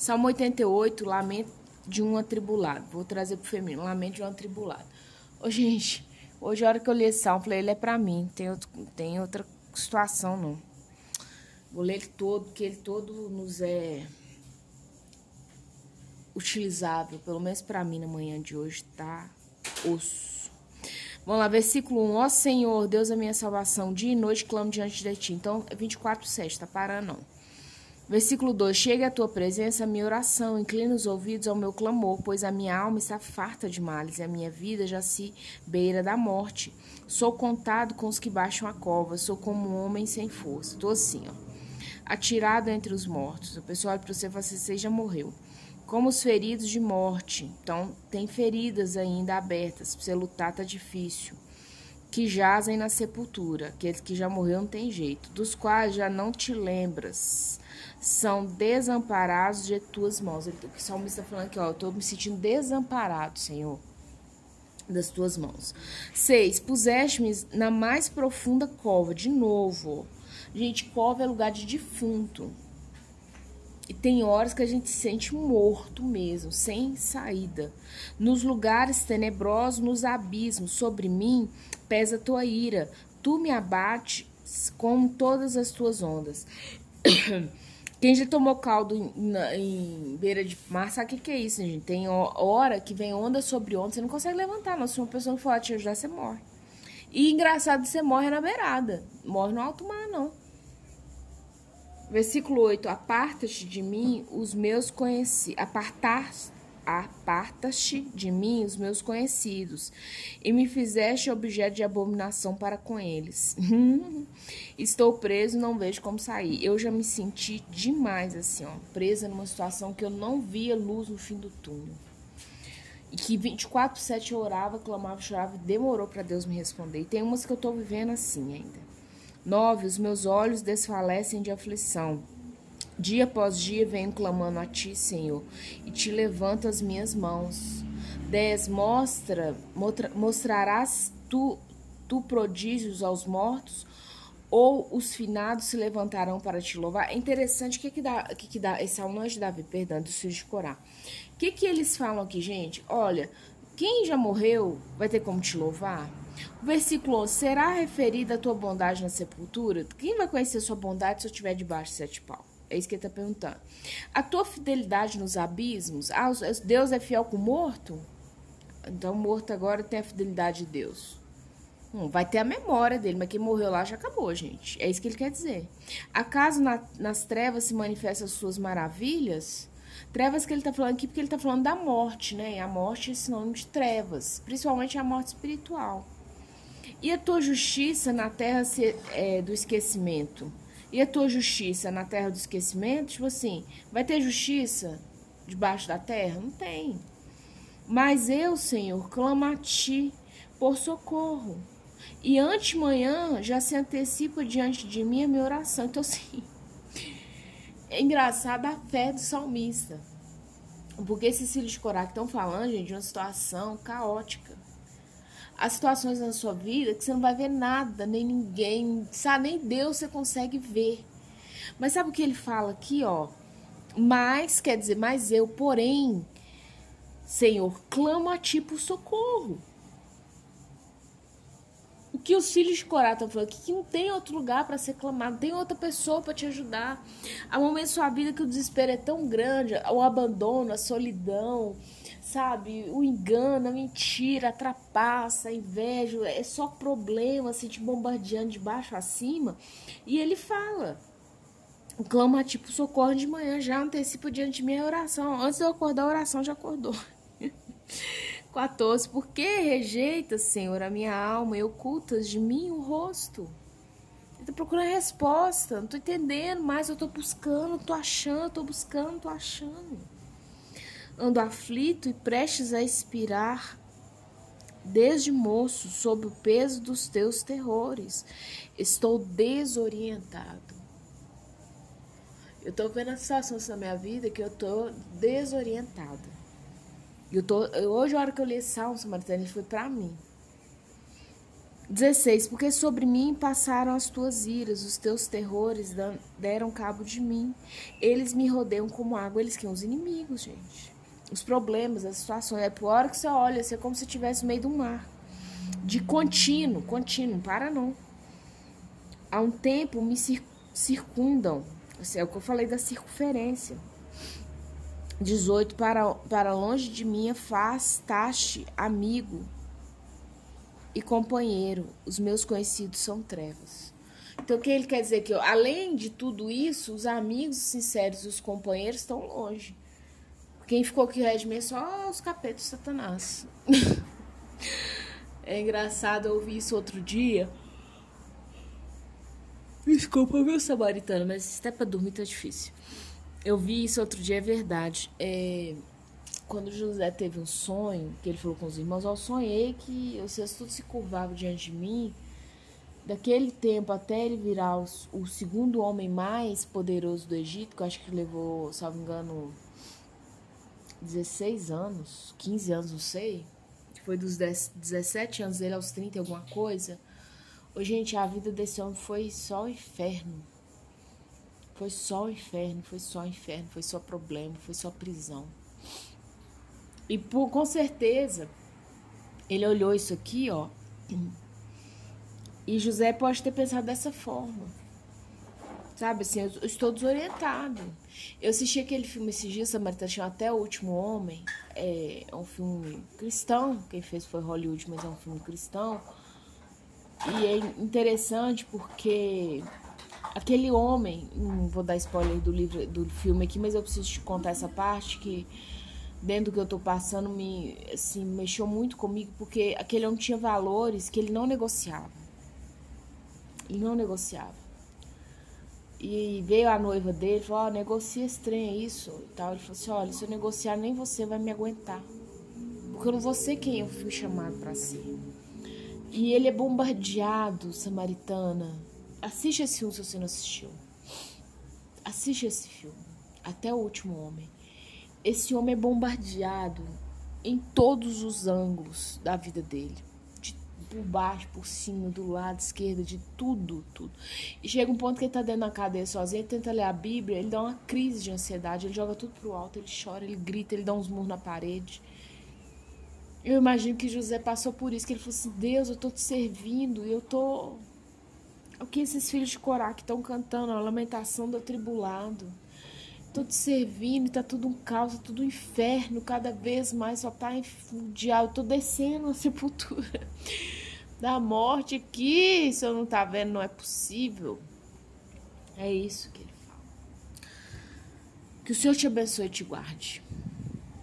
Salmo 88, lamento de um atribulado. Vou trazer pro feminino, lamento de um atribulado. Ô, gente, hoje a hora que eu li esse salmo, falei, ele é pra mim. Tem, outro, tem outra situação, não. Vou ler ele todo, porque ele todo nos é utilizável, pelo menos para mim na manhã de hoje, tá osso. Vamos lá, versículo 1. Ó Senhor, Deus é minha salvação, dia e noite clamo diante de ti. Então, 24, 7, tá parando não. Versículo 2: Chegue à tua presença a minha oração, inclina os ouvidos ao meu clamor, pois a minha alma está farta de males e a minha vida já se beira da morte. Sou contado com os que baixam a cova, sou como um homem sem força. Tô assim, ó. Atirado entre os mortos. O pessoal olha para você e fala assim: você já morreu. Como os feridos de morte. Então, tem feridas ainda abertas. Pra você lutar tá difícil que jazem na sepultura, aqueles que já morreram não tem jeito, dos quais já não te lembras, são desamparados de tuas mãos. O salmista está falando aqui, ó, eu estou me sentindo desamparado, Senhor, das tuas mãos. Seis, puseste-me na mais profunda cova, de novo. Gente, cova é lugar de defunto. E tem horas que a gente se sente morto mesmo, sem saída. Nos lugares tenebrosos, nos abismos, sobre mim pesa tua ira. Tu me abates com todas as tuas ondas. Quem já tomou caldo em, em, beira de mar sabe o que, que é isso, gente? Tem hora que vem onda sobre onda, você não consegue levantar, não. Se uma pessoa for te ajudar, você morre. E engraçado, você morre na beirada. Morre no alto mar, não. Versículo 8: Aparta-te de mim os meus conhecidos. Apartar aparta-te de mim os meus conhecidos, e me fizeste objeto de abominação para com eles. Estou preso, não vejo como sair. Eu já me senti demais assim, ó, presa numa situação que eu não via luz no fim do túnel. E que 24/7 eu orava, clamava, chorava, e demorou para Deus me responder. E tem umas que eu estou vivendo assim ainda. 9. Os meus olhos desfalecem de aflição. Dia após dia venho clamando a ti, Senhor, e te levanto as minhas mãos. 10. Mostra, mostrarás tu, tu prodígios aos mortos, ou os finados se levantarão para te louvar. É interessante o que, que dá, que, que dá esse salmo não é de Davi, perdão, do filhos de Corá. O que, que eles falam aqui, gente? Olha, quem já morreu vai ter como te louvar? O versículo 11, será referida a tua bondade na sepultura? Quem vai conhecer a sua bondade se eu estiver debaixo de sete pau? É isso que ele está perguntando. A tua fidelidade nos abismos? Ah, Deus é fiel com o morto? Então, o morto agora tem a fidelidade de Deus. Hum, vai ter a memória dele, mas quem morreu lá já acabou, gente. É isso que ele quer dizer. Acaso na, nas trevas se manifestam as suas maravilhas? Trevas que ele está falando aqui porque ele está falando da morte, né? E a morte é sinônimo de trevas, principalmente a morte espiritual. E a tua justiça na terra se, é, do esquecimento? E a tua justiça na terra do esquecimento? Tipo assim, vai ter justiça debaixo da terra? Não tem. Mas eu, Senhor, clamo a ti por socorro. E antemanhã já se antecipa diante de mim a minha oração. Então, assim, é engraçado a fé do salmista. Porque esses filhos de Corá que estão falando, gente, de uma situação caótica as situações na sua vida que você não vai ver nada, nem ninguém, sabe? Nem Deus você consegue ver. Mas sabe o que ele fala aqui, ó? Mas, quer dizer, mas eu, porém, Senhor, clamo a ti por socorro. Que os filhos de Corá estão falando que não tem outro lugar para ser clamado, tem outra pessoa para te ajudar. Há momentos da sua vida que o desespero é tão grande, o abandono, a solidão, sabe? O engano, a mentira, a trapaça, a inveja, é só problema, assim, te bombardeando de baixo a cima. E ele fala, clama tipo socorro de manhã, já antecipa diante de minha oração. Antes de eu acordar, a oração já acordou. 14. Por que rejeitas, Senhor, a minha alma e ocultas de mim o rosto? Eu tô procurando resposta, não tô entendendo mais, eu tô buscando, tô achando, tô buscando, tô achando. Ando aflito e prestes a expirar desde moço sob o peso dos teus terrores. Estou desorientado. Eu tô vendo a situação na minha vida que eu tô desorientada. Eu tô, hoje, a hora que eu li esse Salmo Samaritano, ele foi para mim. 16. Porque sobre mim passaram as tuas iras, os teus terrores deram cabo de mim. Eles me rodeiam como água, eles que são os inimigos, gente. Os problemas, as situações. É por hora que você olha, você é como se estivesse no meio do mar. De contínuo, contínuo, para não. Há um tempo me circundam. Assim, é o que eu falei da circunferência. 18. Para, para longe de mim afastaste, amigo e companheiro. Os meus conhecidos são trevas. Então, o que ele quer dizer? Que além de tudo isso, os amigos sinceros e os companheiros estão longe. Quem ficou aqui redime é só os capetos satanás. é engraçado eu ouvir isso outro dia. Desculpa, meu samaritano, mas até pra dormir tá difícil. Eu vi isso outro dia, é verdade. É, quando José teve um sonho, que ele falou com os irmãos, eu sonhei que vocês tudo se curvavam diante de mim. Daquele tempo até ele virar o, o segundo homem mais poderoso do Egito, que eu acho que levou, salvo engano, 16 anos, 15 anos, não sei. Foi dos 10, 17 anos dele aos 30 alguma coisa. Ô, gente, a vida desse homem foi só o inferno. Foi só o inferno, foi só o inferno, foi só problema, foi só prisão. E por, com certeza, ele olhou isso aqui, ó. E José pode ter pensado dessa forma. Sabe assim, eu estou desorientado. Eu assisti aquele filme esses dias, Samaritano, chama Até o Último Homem. É, é um filme cristão. Quem fez foi Hollywood, mas é um filme cristão. E é interessante porque aquele homem, não vou dar spoiler do livro, do filme aqui, mas eu preciso te contar essa parte que dentro do que eu tô passando me assim, mexeu muito comigo, porque aquele homem tinha valores que ele não negociava. Ele não negociava. E veio a noiva dele, falou, oh, negocia esse é isso e tal. Ele falou assim, olha, se eu negociar, nem você vai me aguentar. Porque eu não vou ser quem eu fui chamado para ser. E ele é bombardeado, Samaritana, Assiste esse filme se você não assistiu. Assiste esse filme. Até o último homem. Esse homem é bombardeado em todos os ângulos da vida dele. De, por baixo, por cima, do lado esquerdo, de tudo, tudo. E chega um ponto que ele tá dentro da cadeia sozinho, ele tenta ler a Bíblia, ele dá uma crise de ansiedade, ele joga tudo pro alto, ele chora, ele grita, ele dá uns murros na parede. Eu imagino que José passou por isso, que ele falou assim, Deus, eu tô te servindo, eu tô o que esses filhos de Corá que estão cantando a lamentação do atribulado. Tô te servindo, tá tudo um caos, tá tudo um inferno, cada vez mais só tá diabo. Tô descendo a sepultura da morte aqui. Se eu não tá vendo, não é possível. É isso que ele fala. Que o Senhor te abençoe e te guarde.